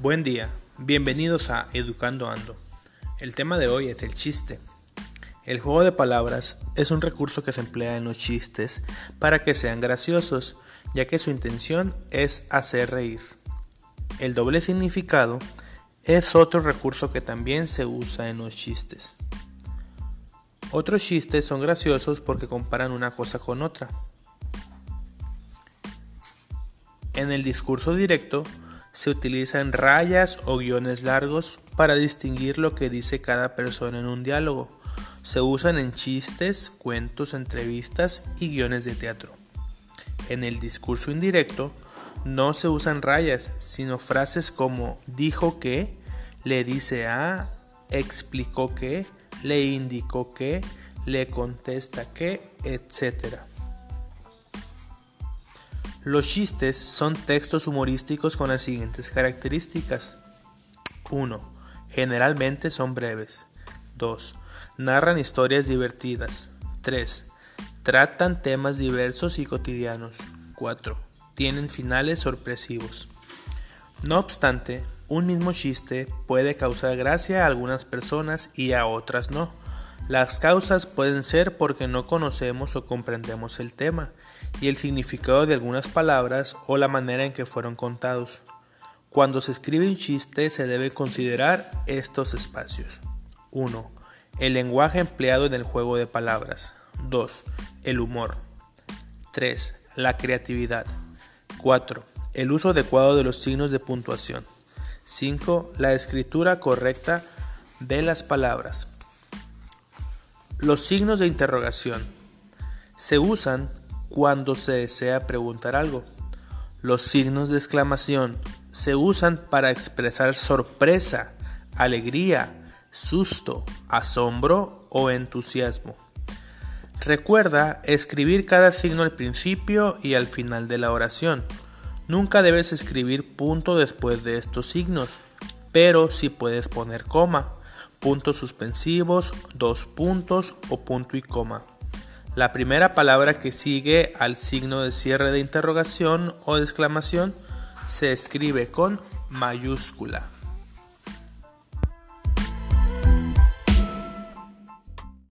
Buen día, bienvenidos a Educando Ando. El tema de hoy es el chiste. El juego de palabras es un recurso que se emplea en los chistes para que sean graciosos, ya que su intención es hacer reír. El doble significado es otro recurso que también se usa en los chistes. Otros chistes son graciosos porque comparan una cosa con otra. En el discurso directo, se utilizan rayas o guiones largos para distinguir lo que dice cada persona en un diálogo. Se usan en chistes, cuentos, entrevistas y guiones de teatro. En el discurso indirecto no se usan rayas, sino frases como dijo que, le dice a, explicó que, le indicó que, le contesta que, etc. Los chistes son textos humorísticos con las siguientes características. 1. Generalmente son breves. 2. Narran historias divertidas. 3. Tratan temas diversos y cotidianos. 4. Tienen finales sorpresivos. No obstante, un mismo chiste puede causar gracia a algunas personas y a otras no. Las causas pueden ser porque no conocemos o comprendemos el tema y el significado de algunas palabras o la manera en que fueron contados. Cuando se escribe un chiste se debe considerar estos espacios. 1. El lenguaje empleado en el juego de palabras. 2. El humor. 3. La creatividad. 4. El uso adecuado de los signos de puntuación. 5. La escritura correcta de las palabras. Los signos de interrogación se usan cuando se desea preguntar algo. Los signos de exclamación se usan para expresar sorpresa, alegría, susto, asombro o entusiasmo. Recuerda escribir cada signo al principio y al final de la oración. Nunca debes escribir punto después de estos signos, pero sí puedes poner coma puntos suspensivos, dos puntos o punto y coma. La primera palabra que sigue al signo de cierre de interrogación o de exclamación se escribe con mayúscula.